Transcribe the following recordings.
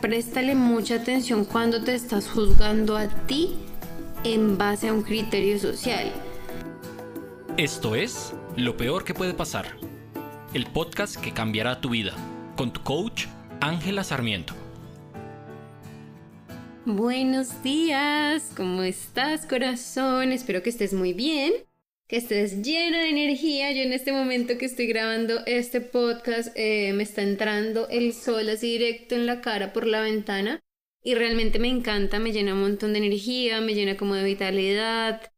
préstale mucha atención cuando te estás juzgando a ti en base a un criterio social. Esto es Lo Peor que puede pasar, el podcast que cambiará tu vida, con tu coach Ángela Sarmiento. Buenos días, ¿cómo estás corazón? Espero que estés muy bien que estés llena de energía. Yo en este momento que estoy grabando este podcast eh, me está entrando el sol así directo en la cara por la ventana y realmente me encanta, me llena un montón de energía, me llena como de vitalidad.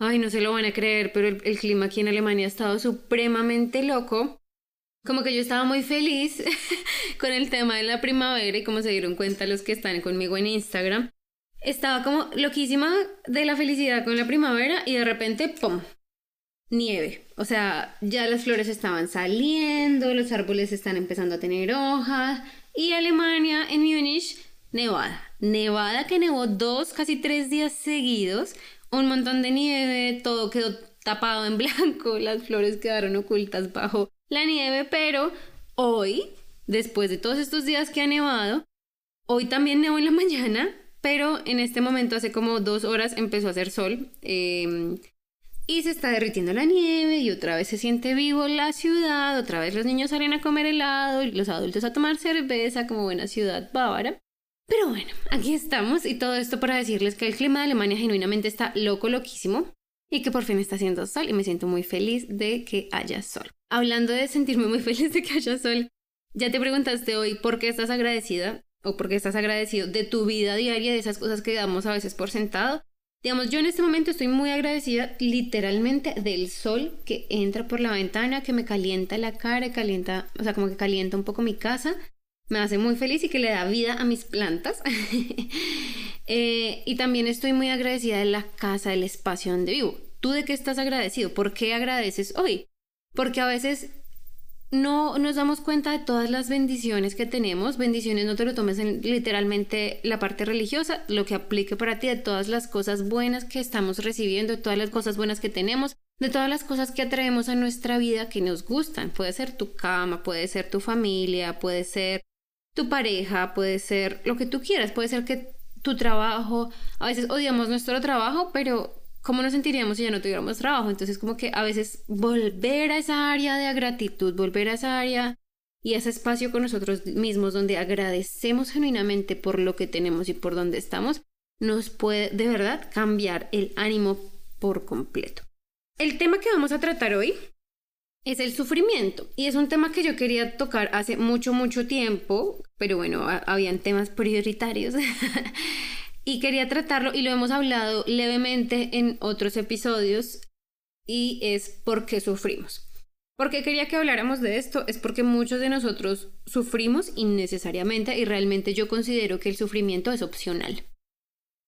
Ay, no se lo van a creer, pero el, el clima aquí en Alemania ha estado supremamente loco. Como que yo estaba muy feliz con el tema de la primavera y como se dieron cuenta los que están conmigo en Instagram, estaba como loquísima de la felicidad con la primavera y de repente, ¡pum! Nieve. O sea, ya las flores estaban saliendo, los árboles están empezando a tener hojas. Y Alemania, en Múnich, nevada. Nevada que nevó dos, casi tres días seguidos. Un montón de nieve, todo quedó tapado en blanco, las flores quedaron ocultas bajo la nieve, pero hoy, después de todos estos días que ha nevado, hoy también nevó en la mañana, pero en este momento, hace como dos horas, empezó a hacer sol. Eh, y se está derritiendo la nieve y otra vez se siente vivo la ciudad, otra vez los niños salen a comer helado y los adultos a tomar cerveza como buena ciudad bávara. Pero bueno, aquí estamos y todo esto para decirles que el clima de Alemania genuinamente está loco, loquísimo y que por fin está haciendo sol y me siento muy feliz de que haya sol. Hablando de sentirme muy feliz de que haya sol, ya te preguntaste hoy por qué estás agradecida o por qué estás agradecido de tu vida diaria, de esas cosas que damos a veces por sentado Digamos, yo en este momento estoy muy agradecida literalmente del sol que entra por la ventana, que me calienta la cara, calienta, o sea, como que calienta un poco mi casa, me hace muy feliz y que le da vida a mis plantas. Eh, y también estoy muy agradecida de la casa, del espacio donde vivo. ¿Tú de qué estás agradecido? ¿Por qué agradeces hoy? Porque a veces no nos damos cuenta de todas las bendiciones que tenemos. Bendiciones no te lo tomes en literalmente la parte religiosa, lo que aplique para ti de todas las cosas buenas que estamos recibiendo, de todas las cosas buenas que tenemos, de todas las cosas que atraemos a nuestra vida que nos gustan. Puede ser tu cama, puede ser tu familia, puede ser tu pareja, puede ser lo que tú quieras, puede ser que tu trabajo, a veces odiamos nuestro trabajo, pero ¿cómo nos sentiríamos si ya no tuviéramos trabajo? Entonces, como que a veces volver a esa área de gratitud, volver a esa área y ese espacio con nosotros mismos donde agradecemos genuinamente por lo que tenemos y por donde estamos, nos puede de verdad cambiar el ánimo por completo. El tema que vamos a tratar hoy es el sufrimiento y es un tema que yo quería tocar hace mucho, mucho tiempo, pero bueno, habían temas prioritarios y quería tratarlo y lo hemos hablado levemente en otros episodios y es por qué sufrimos. Porque quería que habláramos de esto es porque muchos de nosotros sufrimos innecesariamente y realmente yo considero que el sufrimiento es opcional.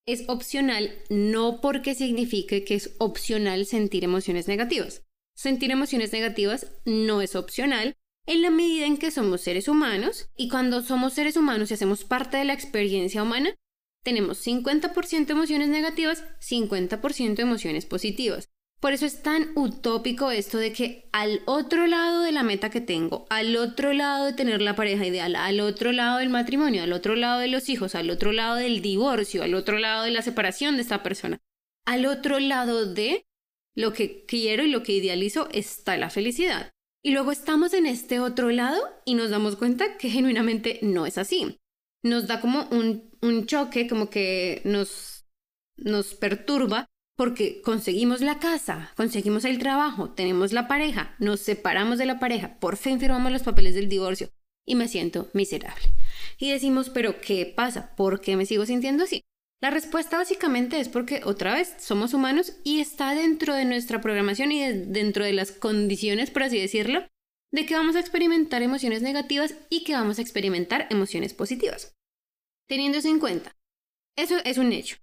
Es opcional no porque signifique que es opcional sentir emociones negativas. Sentir emociones negativas no es opcional en la medida en que somos seres humanos y cuando somos seres humanos y hacemos parte de la experiencia humana, tenemos 50% emociones negativas, 50% emociones positivas. Por eso es tan utópico esto de que al otro lado de la meta que tengo, al otro lado de tener la pareja ideal, al otro lado del matrimonio, al otro lado de los hijos, al otro lado del divorcio, al otro lado de la separación de esta persona, al otro lado de lo que quiero y lo que idealizo está la felicidad. Y luego estamos en este otro lado y nos damos cuenta que genuinamente no es así nos da como un, un choque, como que nos, nos perturba porque conseguimos la casa, conseguimos el trabajo, tenemos la pareja, nos separamos de la pareja, por fin firmamos los papeles del divorcio y me siento miserable. Y decimos, pero ¿qué pasa? ¿Por qué me sigo sintiendo así? La respuesta básicamente es porque otra vez somos humanos y está dentro de nuestra programación y dentro de las condiciones, por así decirlo, de que vamos a experimentar emociones negativas y que vamos a experimentar emociones positivas. Teniendo eso en cuenta, eso es un hecho.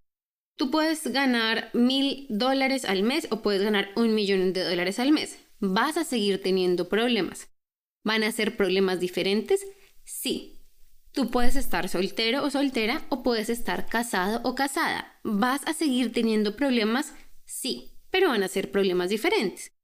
Tú puedes ganar mil dólares al mes o puedes ganar un millón de dólares al mes. ¿Vas a seguir teniendo problemas? ¿Van a ser problemas diferentes? Sí. Tú puedes estar soltero o soltera o puedes estar casado o casada. ¿Vas a seguir teniendo problemas? Sí, pero van a ser problemas diferentes.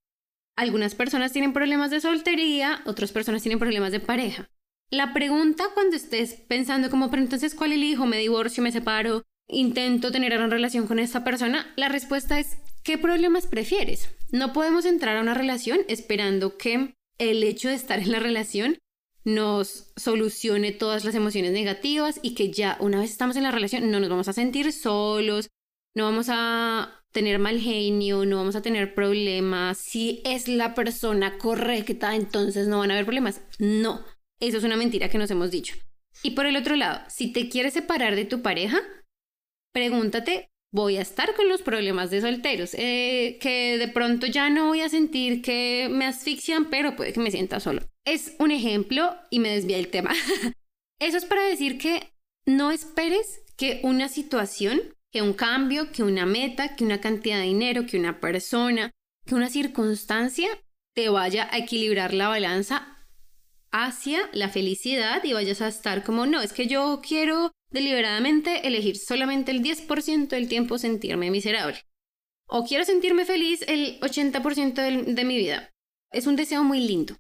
Algunas personas tienen problemas de soltería, otras personas tienen problemas de pareja. La pregunta cuando estés pensando como, pero entonces, ¿cuál elijo? ¿Me divorcio? ¿Me separo? ¿Intento tener una relación con esta persona? La respuesta es, ¿qué problemas prefieres? No podemos entrar a una relación esperando que el hecho de estar en la relación nos solucione todas las emociones negativas y que ya una vez estamos en la relación no nos vamos a sentir solos, no vamos a tener mal genio, no vamos a tener problemas. Si es la persona correcta, entonces no van a haber problemas. No, eso es una mentira que nos hemos dicho. Y por el otro lado, si te quieres separar de tu pareja, pregúntate, voy a estar con los problemas de solteros, eh, que de pronto ya no voy a sentir que me asfixian, pero puede que me sienta solo. Es un ejemplo y me desvía el tema. Eso es para decir que no esperes que una situación que un cambio, que una meta, que una cantidad de dinero, que una persona, que una circunstancia te vaya a equilibrar la balanza hacia la felicidad y vayas a estar como, no, es que yo quiero deliberadamente elegir solamente el 10% del tiempo sentirme miserable. O quiero sentirme feliz el 80% de, de mi vida. Es un deseo muy lindo.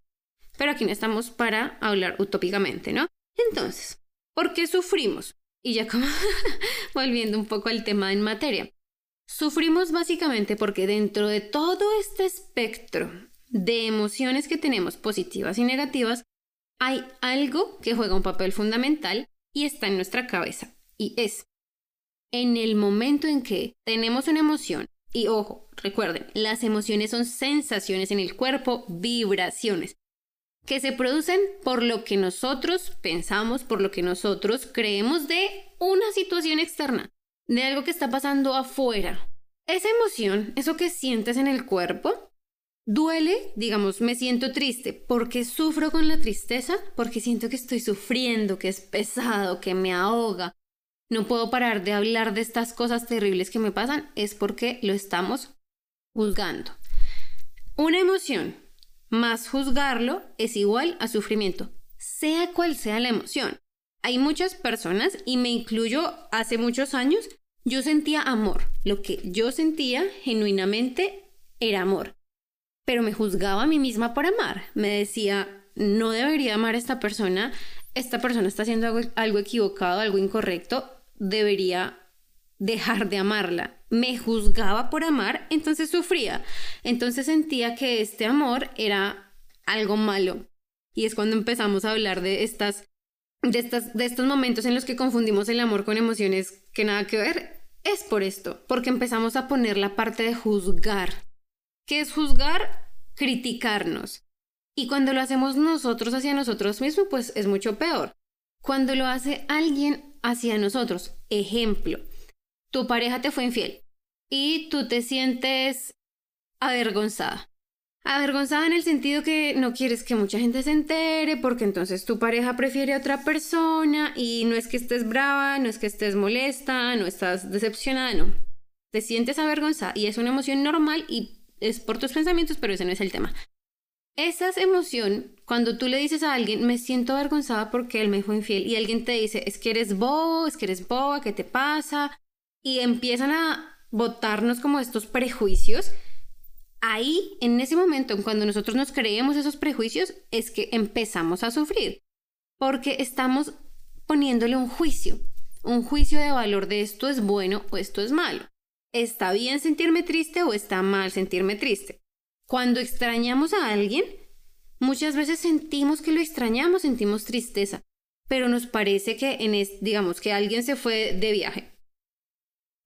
Pero aquí no estamos para hablar utópicamente, ¿no? Entonces, ¿por qué sufrimos? Y ya como volviendo un poco al tema en materia. Sufrimos básicamente porque dentro de todo este espectro de emociones que tenemos positivas y negativas, hay algo que juega un papel fundamental y está en nuestra cabeza. Y es, en el momento en que tenemos una emoción, y ojo, recuerden, las emociones son sensaciones en el cuerpo, vibraciones que se producen por lo que nosotros pensamos, por lo que nosotros creemos de una situación externa, de algo que está pasando afuera. Esa emoción, eso que sientes en el cuerpo, duele, digamos, me siento triste porque sufro con la tristeza, porque siento que estoy sufriendo, que es pesado, que me ahoga. No puedo parar de hablar de estas cosas terribles que me pasan, es porque lo estamos juzgando. Una emoción más juzgarlo es igual a sufrimiento, sea cual sea la emoción. Hay muchas personas, y me incluyo hace muchos años, yo sentía amor. Lo que yo sentía genuinamente era amor. Pero me juzgaba a mí misma por amar. Me decía, no debería amar a esta persona, esta persona está haciendo algo, algo equivocado, algo incorrecto, debería dejar de amarla. Me juzgaba por amar, entonces sufría. Entonces sentía que este amor era algo malo. Y es cuando empezamos a hablar de estas de estas de estos momentos en los que confundimos el amor con emociones que nada que ver. Es por esto, porque empezamos a poner la parte de juzgar. ¿Qué es juzgar? Criticarnos. Y cuando lo hacemos nosotros hacia nosotros mismos, pues es mucho peor. Cuando lo hace alguien hacia nosotros, ejemplo, tu pareja te fue infiel y tú te sientes avergonzada. Avergonzada en el sentido que no quieres que mucha gente se entere porque entonces tu pareja prefiere a otra persona y no es que estés brava, no es que estés molesta, no estás decepcionada, no. Te sientes avergonzada y es una emoción normal y es por tus pensamientos, pero ese no es el tema. Esa emoción, cuando tú le dices a alguien, me siento avergonzada porque él me fue infiel y alguien te dice, es que eres bobo, es que eres boba, ¿qué te pasa? y empiezan a botarnos como estos prejuicios, ahí, en ese momento, cuando nosotros nos creemos esos prejuicios, es que empezamos a sufrir, porque estamos poniéndole un juicio, un juicio de valor de esto es bueno o esto es malo. ¿Está bien sentirme triste o está mal sentirme triste? Cuando extrañamos a alguien, muchas veces sentimos que lo extrañamos, sentimos tristeza, pero nos parece que en digamos que alguien se fue de viaje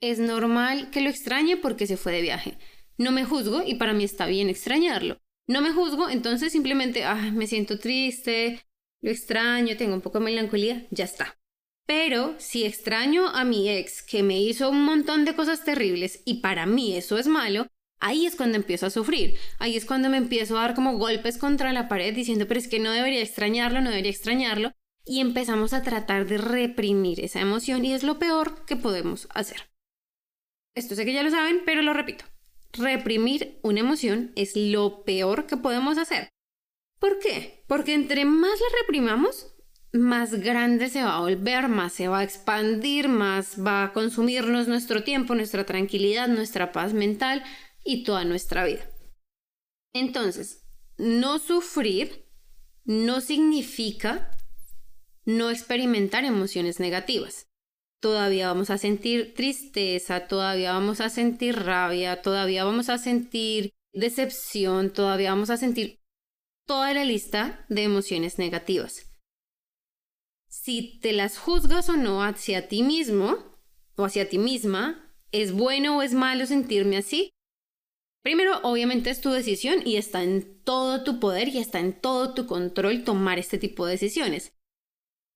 es normal que lo extrañe porque se fue de viaje. No me juzgo y para mí está bien extrañarlo. No me juzgo, entonces simplemente, ah, me siento triste, lo extraño, tengo un poco de melancolía, ya está. Pero si extraño a mi ex que me hizo un montón de cosas terribles y para mí eso es malo, ahí es cuando empiezo a sufrir. Ahí es cuando me empiezo a dar como golpes contra la pared diciendo, pero es que no debería extrañarlo, no debería extrañarlo. Y empezamos a tratar de reprimir esa emoción y es lo peor que podemos hacer. Esto sé que ya lo saben, pero lo repito. Reprimir una emoción es lo peor que podemos hacer. ¿Por qué? Porque entre más la reprimamos, más grande se va a volver, más se va a expandir, más va a consumirnos nuestro tiempo, nuestra tranquilidad, nuestra paz mental y toda nuestra vida. Entonces, no sufrir no significa no experimentar emociones negativas. Todavía vamos a sentir tristeza, todavía vamos a sentir rabia, todavía vamos a sentir decepción, todavía vamos a sentir toda la lista de emociones negativas. Si te las juzgas o no hacia ti mismo o hacia ti misma, ¿es bueno o es malo sentirme así? Primero, obviamente es tu decisión y está en todo tu poder y está en todo tu control tomar este tipo de decisiones.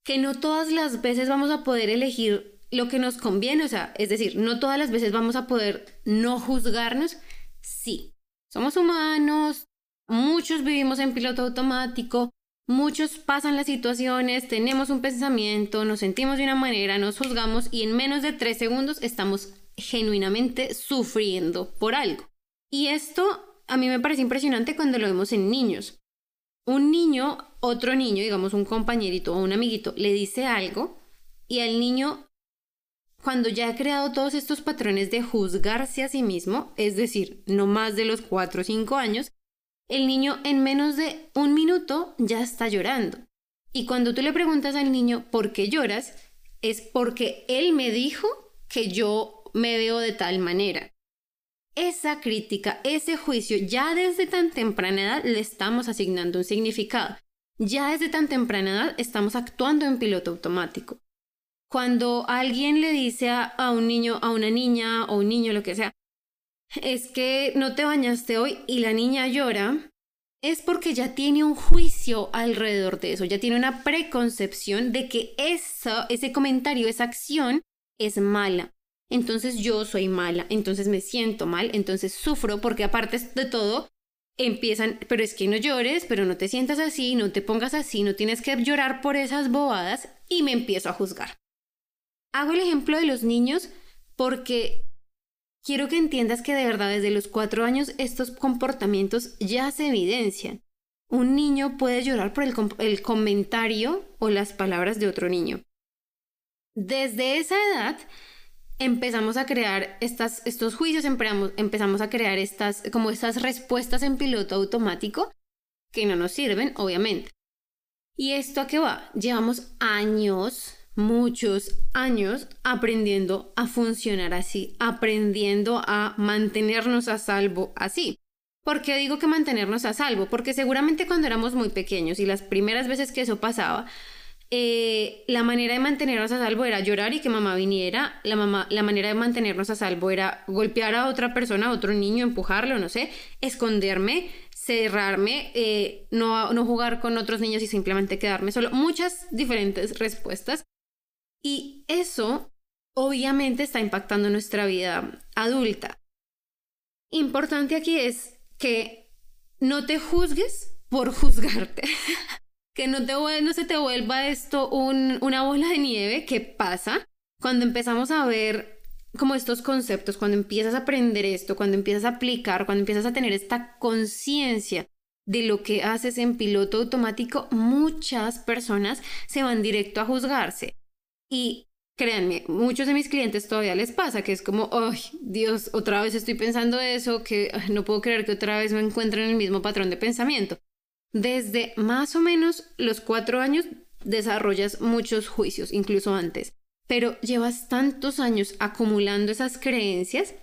Que no todas las veces vamos a poder elegir lo que nos conviene, o sea, es decir, no todas las veces vamos a poder no juzgarnos. Sí, somos humanos, muchos vivimos en piloto automático, muchos pasan las situaciones, tenemos un pensamiento, nos sentimos de una manera, nos juzgamos y en menos de tres segundos estamos genuinamente sufriendo por algo. Y esto a mí me parece impresionante cuando lo vemos en niños. Un niño, otro niño, digamos un compañerito o un amiguito, le dice algo y al niño, cuando ya ha creado todos estos patrones de juzgarse a sí mismo, es decir, no más de los 4 o 5 años, el niño en menos de un minuto ya está llorando. Y cuando tú le preguntas al niño por qué lloras, es porque él me dijo que yo me veo de tal manera esa crítica, ese juicio, ya desde tan temprana edad le estamos asignando un significado. Ya desde tan temprana edad estamos actuando en piloto automático. Cuando alguien le dice a, un niño, a una niña o un niño, lo que sea, es que no te bañaste hoy y la niña llora, es porque ya tiene un juicio alrededor de eso, ya tiene una preconcepción de que eso, ese comentario, esa acción es mala entonces yo soy mala, entonces me siento mal, entonces sufro porque aparte de todo empiezan, pero es que no llores, pero no te sientas así, no te pongas así, no tienes que llorar por esas bobadas y me empiezo a juzgar. Hago el ejemplo de los niños porque quiero que entiendas que de verdad desde los cuatro años estos comportamientos ya se evidencian. Un niño puede llorar por el, el comentario o las palabras de otro niño. Desde esa edad empezamos a crear estas, estos juicios, empezamos, a crear estas, como estas respuestas en piloto automático que no nos sirven, obviamente. ¿Y esto a qué va? Llevamos años, muchos años aprendiendo a funcionar así, aprendiendo a mantenernos a salvo así. ¿Por qué digo que mantenernos a salvo? Porque seguramente cuando éramos muy pequeños y las primeras veces que eso pasaba, eh, la manera de mantenernos a salvo era llorar y que mamá viniera. La, mamá, la manera de mantenernos a salvo era golpear a otra persona, a otro niño, empujarlo, no sé, esconderme, cerrarme, eh, no, no jugar con otros niños y simplemente quedarme solo. Muchas diferentes respuestas. Y eso obviamente está impactando nuestra vida adulta. Importante aquí es que no te juzgues por juzgarte. que no, te, se te vuelva esto una bola de nieve que pasa cuando empezamos a ver como estos conceptos, cuando empiezas a aprender esto, cuando empiezas a aplicar, cuando empiezas a tener esta conciencia de lo que haces en piloto automático, muchas personas se van directo a juzgarse. Y créanme, muchos de mis clientes todavía les pasa que es como, ay, Dios, otra vez estoy pensando eso, que no puedo creer que otra vez me encuentro en el mismo patrón de pensamiento. Desde más o menos los cuatro años desarrollas muchos juicios, incluso antes, pero llevas tantos años acumulando esas creencias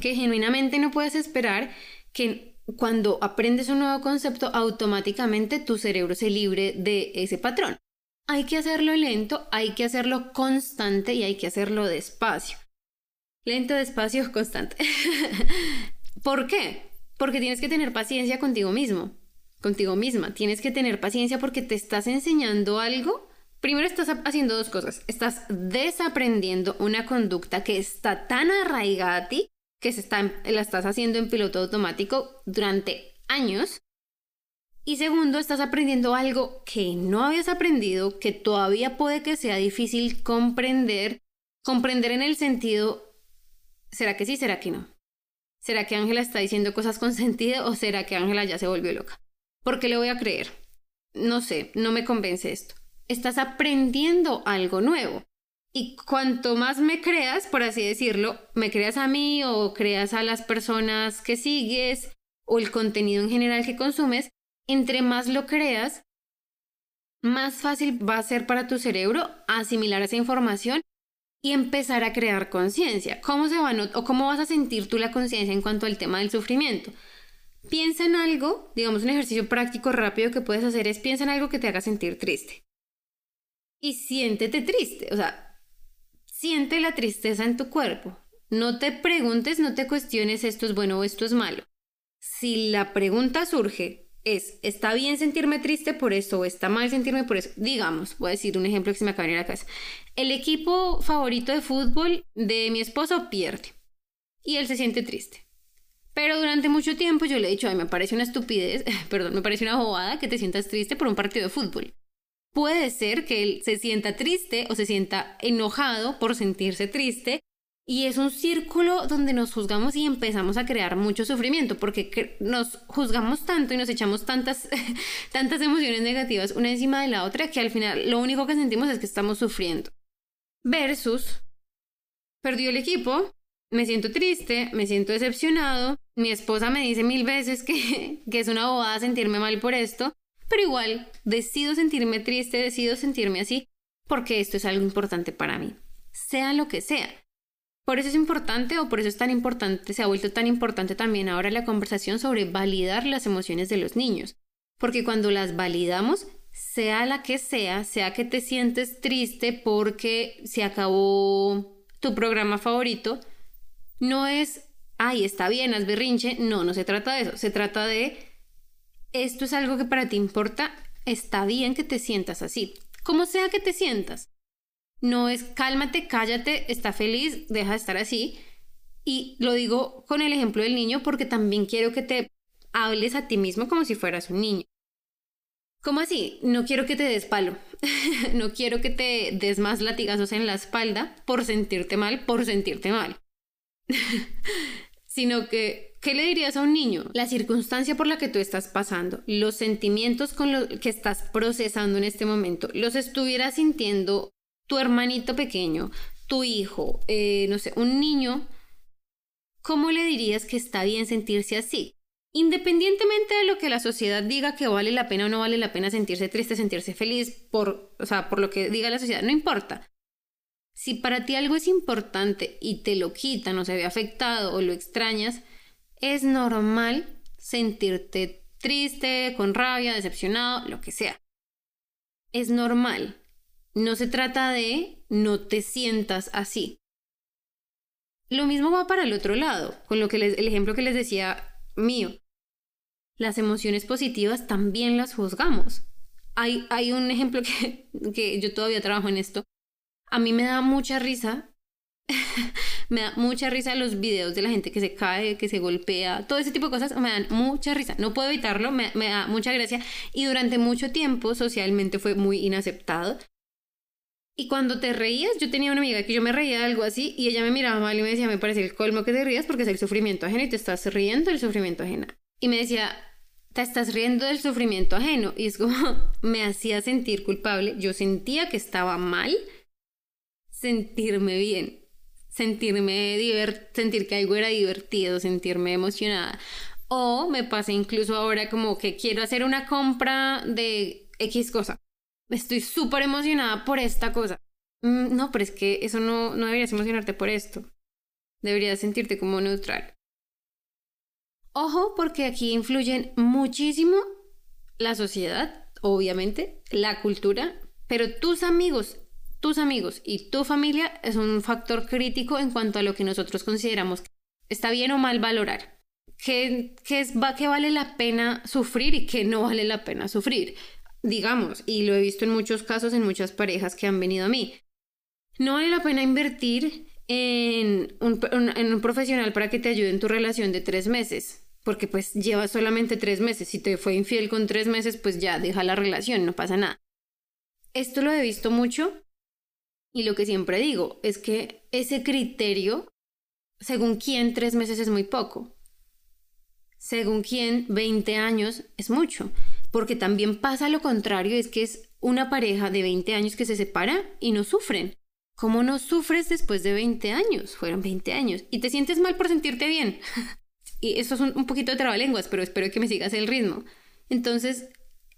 que genuinamente no puedes esperar que cuando aprendes un nuevo concepto automáticamente tu cerebro se libre de ese patrón. Hay que hacerlo lento, hay que hacerlo constante y hay que hacerlo despacio. Lento, despacio, constante. ¿Por qué? Porque tienes que tener paciencia contigo mismo contigo misma. Tienes que tener paciencia porque te estás enseñando algo. Primero estás haciendo dos cosas. Estás desaprendiendo una conducta que está tan arraigada a ti que se está, la estás haciendo en piloto automático durante años. Y segundo, estás aprendiendo algo que no habías aprendido, que todavía puede que sea difícil comprender. Comprender en el sentido, ¿será que sí, será que no? ¿Será que Ángela está diciendo cosas con sentido o será que Ángela ya se volvió loca? ¿Por qué le voy a creer? No sé, no me convence esto. Estás aprendiendo algo nuevo. Y cuanto más me creas, por así decirlo, me creas a mí o creas a las personas que sigues o el contenido en general que consumes, entre más lo creas, más fácil va a ser para tu cerebro asimilar esa información y empezar a crear conciencia. ¿Cómo se va o cómo vas a sentir tú la conciencia en cuanto al tema del sufrimiento? Piensa en algo, digamos un ejercicio práctico rápido que puedes hacer es piensa en algo que te haga sentir triste. Y siéntete triste, o sea, siente la tristeza en tu cuerpo. No te preguntes, no te cuestiones esto es bueno o esto es malo. Si la pregunta surge es, ¿está bien sentirme triste por esto o está mal sentirme por eso? Digamos, voy a decir un ejemplo que se me acaba de ir a la casa. El equipo favorito de fútbol de mi esposo pierde y él se siente triste. Pero durante mucho tiempo yo le he dicho, ay, me parece una estupidez, perdón, me parece una bobada que te sientas triste por un partido de fútbol. Puede ser que él se sienta triste o se sienta enojado por sentirse triste y es un círculo donde nos juzgamos y empezamos a crear mucho sufrimiento porque nos juzgamos tanto y nos echamos tantas, tantas emociones negativas una encima de la otra que al final lo único que sentimos es que estamos sufriendo. Versus, perdió el equipo, me siento triste, me siento decepcionado, mi esposa me dice mil veces que, que es una bobada sentirme mal por esto, pero igual decido sentirme triste, decido sentirme así porque esto es algo importante para mí, sea lo que sea. Por eso es importante o por eso es tan importante, se ha vuelto tan importante también ahora la conversación sobre validar las emociones de los niños. Porque cuando las validamos, sea la que sea, sea que te sientes triste porque se acabó tu programa favorito, no es, ay, está bien, haz berrinche. No, no se trata de eso. Se trata de, esto es algo que para ti importa, está bien que te sientas así. Como sea que te sientas. No es cálmate, cállate, está feliz, deja de estar así. Y lo digo con el ejemplo del niño porque también quiero que te hables a ti mismo como si fueras un niño. ¿Cómo así? No quiero que te des palo. no quiero que te des más latigazos en la espalda por sentirte mal, por sentirte mal. Sino que, ¿qué le dirías a un niño? La circunstancia por la que tú estás pasando, los sentimientos con los que estás procesando en este momento, los estuvieras sintiendo tu hermanito pequeño, tu hijo, eh, no sé, un niño, ¿cómo le dirías que está bien sentirse así? Independientemente de lo que la sociedad diga que vale la pena o no vale la pena sentirse triste, sentirse feliz, por, o sea, por lo que diga la sociedad, no importa. Si para ti algo es importante y te lo quitan o se ve afectado o lo extrañas, es normal sentirte triste, con rabia, decepcionado, lo que sea. Es normal. No se trata de no te sientas así. Lo mismo va para el otro lado, con lo que el ejemplo que les decía mío. Las emociones positivas también las juzgamos. Hay, hay un ejemplo que, que yo todavía trabajo en esto. A mí me da mucha risa me da mucha risa los videos de la gente que se cae, que se golpea, todo ese tipo de cosas me dan mucha risa. No puedo evitarlo, me, me, da mucha gracia. Y durante mucho tiempo socialmente fue muy inaceptado. Y cuando te reías, yo tenía una amiga que yo me reía de algo así y ella me miraba mal y me decía, me parece el colmo que te rías porque es el sufrimiento ajeno y te estás riendo del sufrimiento ajeno. Y me decía, te estás riendo del sufrimiento ajeno. Y es como, me hacía sentir culpable. Yo sentía que estaba mal sentirme bien, sentirme divert sentir que algo era divertido, sentirme emocionada. O me pasa incluso ahora como que quiero hacer una compra de X cosa estoy súper emocionada por esta cosa. Mm, no, pero es que eso no, no deberías emocionarte por esto. Deberías sentirte como neutral. Ojo, porque aquí influyen muchísimo la sociedad, obviamente, la cultura, pero tus amigos, tus amigos y tu familia es un factor crítico en cuanto a lo que nosotros consideramos que está bien o mal valorar. ¿Qué, qué, es, qué vale la pena sufrir y qué no vale la pena sufrir? digamos, y lo he visto en muchos casos en muchas parejas que han venido a mí. No vale la pena invertir en un, en un profesional para que te ayude en tu relación de tres meses, porque pues llevas solamente tres meses. Si te fue infiel con tres meses, pues ya deja la relación, no pasa nada. Esto lo he visto mucho y lo que siempre digo es que ese criterio, según quién tres meses es muy poco, según quién 20 años es mucho porque también pasa lo contrario, es que es una pareja de 20 años que se separa y no sufren. ¿Cómo no sufres después de 20 años? Fueron 20 años. Y te sientes mal por sentirte bien. y eso es un, poquito de trabalenguas, pero espero que me sigas el ritmo. Entonces,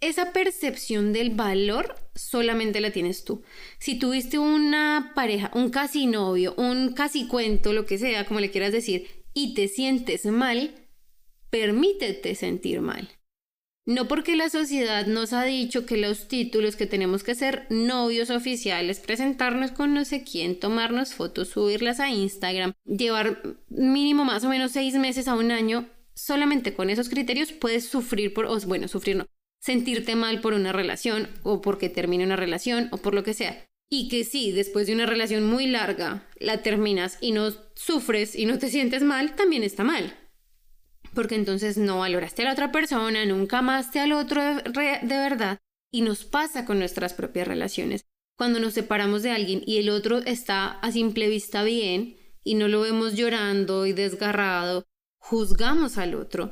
esa percepción del valor solamente la tienes tú. Si tuviste una pareja, un casi novio, un casi cuento, lo que sea, como le quieras decir, y te sientes mal, permítete sentir mal. No porque la sociedad nos ha dicho que los títulos que tenemos que ser novios oficiales, presentarnos con no sé quién, tomarnos fotos, subirlas a Instagram, llevar mínimo más o menos seis meses a un año, solamente con esos criterios puedes sufrir por, bueno, sufrir no, sentirte mal por una relación o porque termine una relación o por lo que sea. Y que sí, después de una relación muy larga la terminas y no sufres y no te sientes mal, también está mal porque entonces no valoraste a la otra persona, nunca amaste al otro de, verdad y nos pasa con nuestras propias relaciones. Cuando nos separamos de alguien y el otro está a simple vista bien y no lo vemos llorando y desgarrado, juzgamos al otro.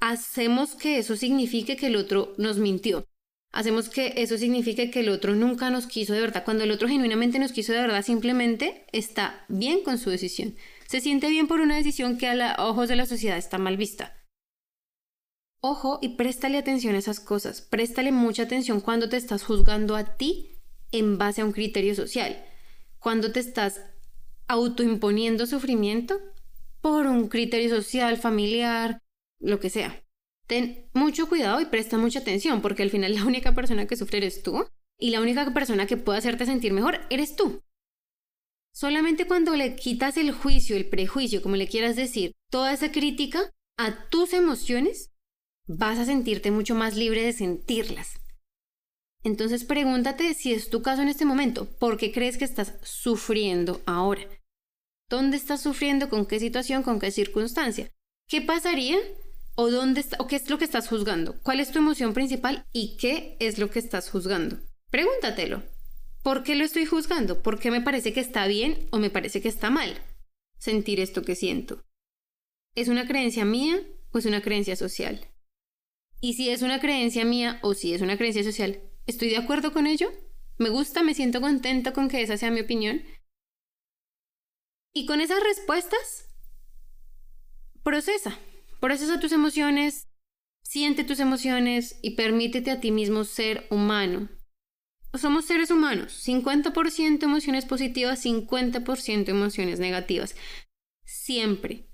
Hacemos que eso signifique que el otro nos mintió. Hacemos que eso signifique que el otro nunca nos quiso de verdad. Cuando el otro genuinamente nos quiso de verdad, simplemente está bien con su decisión se siente bien por una decisión que a los ojos de la sociedad está mal vista. Ojo y préstale atención a esas cosas, préstale mucha atención cuando te estás juzgando a ti en base a un criterio social, cuando te estás autoimponiendo sufrimiento por un criterio social, familiar, lo que sea. Ten mucho cuidado y presta mucha atención, porque al final la única persona que sufre eres tú y la única persona que puede hacerte sentir mejor eres tú. Solamente cuando le quitas el juicio, el prejuicio, como le quieras decir, toda esa crítica a tus emociones, vas a sentirte mucho más libre de sentirlas. Entonces pregúntate si es tu caso en este momento, ¿por qué crees que estás sufriendo ahora? ¿Dónde estás sufriendo? ¿Con qué situación? ¿Con qué circunstancia? ¿Qué pasaría? ¿O, dónde ¿O qué es lo que estás juzgando? ¿Cuál es tu emoción principal? ¿Y qué es lo que estás juzgando? Pregúntatelo. ¿Por qué lo estoy juzgando? ¿Por qué me parece que está bien o me parece que está mal sentir esto que siento? ¿Es una creencia mía o es una creencia social? Y si es una creencia mía o si es una creencia social, ¿estoy de acuerdo con ello? ¿Me gusta? ¿Me siento contenta con que esa sea mi opinión? Y con esas respuestas, procesa. Procesa tus emociones, siente tus emociones y permítete a ti mismo ser humano, somos seres humanos, 50% emociones positivas, 50% emociones negativas. Siempre,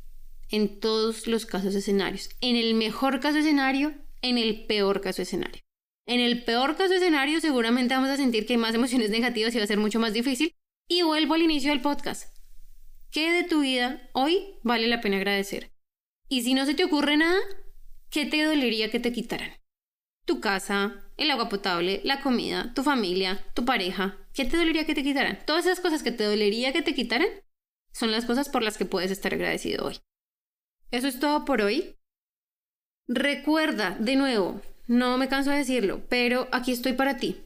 en todos los casos escenarios. En el mejor caso escenario, en el peor caso escenario. En el peor caso escenario seguramente vamos a sentir que hay más emociones negativas y va a ser mucho más difícil. Y vuelvo al inicio del podcast. ¿Qué de tu vida hoy vale la pena agradecer? Y si no se te ocurre nada, ¿qué te dolería que te quitaran? Tu casa, el agua potable, la comida, tu familia, tu pareja. ¿Qué te dolería que te quitaran? Todas esas cosas que te dolería que te quitaran son las cosas por las que puedes estar agradecido hoy. Eso es todo por hoy. Recuerda, de nuevo, no me canso de decirlo, pero aquí estoy para ti.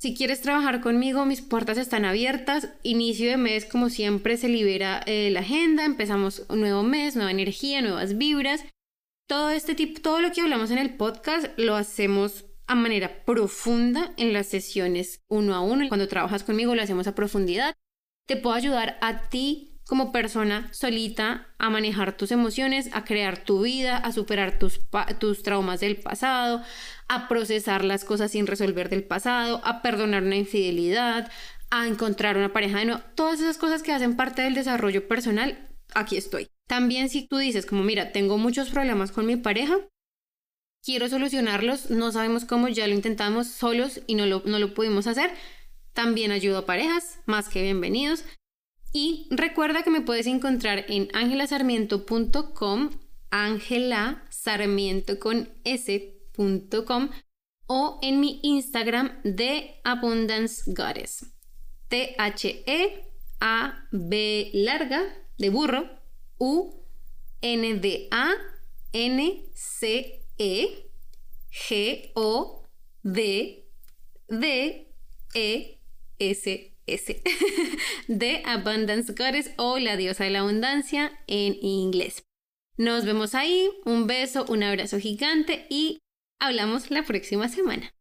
Si quieres trabajar conmigo, mis puertas están abiertas. Inicio de mes, como siempre, se libera eh, la agenda. Empezamos un nuevo mes, nueva energía, nuevas vibras. Todo este tipo, todo lo que hablamos en el podcast lo hacemos a manera profunda en las sesiones uno a uno. Cuando trabajas conmigo lo hacemos a profundidad. Te puedo ayudar a ti como persona solita a manejar tus emociones, a crear tu vida, a superar tus, tus traumas del pasado, a procesar las cosas sin resolver del pasado, a perdonar una infidelidad, a encontrar una pareja de nuevo. Todas esas cosas que hacen parte del desarrollo personal, aquí estoy. También si tú dices como, mira, tengo muchos problemas con mi pareja, quiero solucionarlos, no sabemos cómo, ya lo intentamos solos y no lo, no lo pudimos hacer. También ayudo a parejas, más que bienvenidos. Y recuerda que me puedes encontrar en angelasarmiento.com, Angela Sarmiento con s.com o en mi Instagram de Abundance Goddess. T-H-E-A-B larga de burro, U-N-D-A-N-C e G O D D E S De Abundance Goddess o la diosa de la abundancia en inglés. Nos vemos ahí, un beso, un abrazo gigante y hablamos la próxima semana.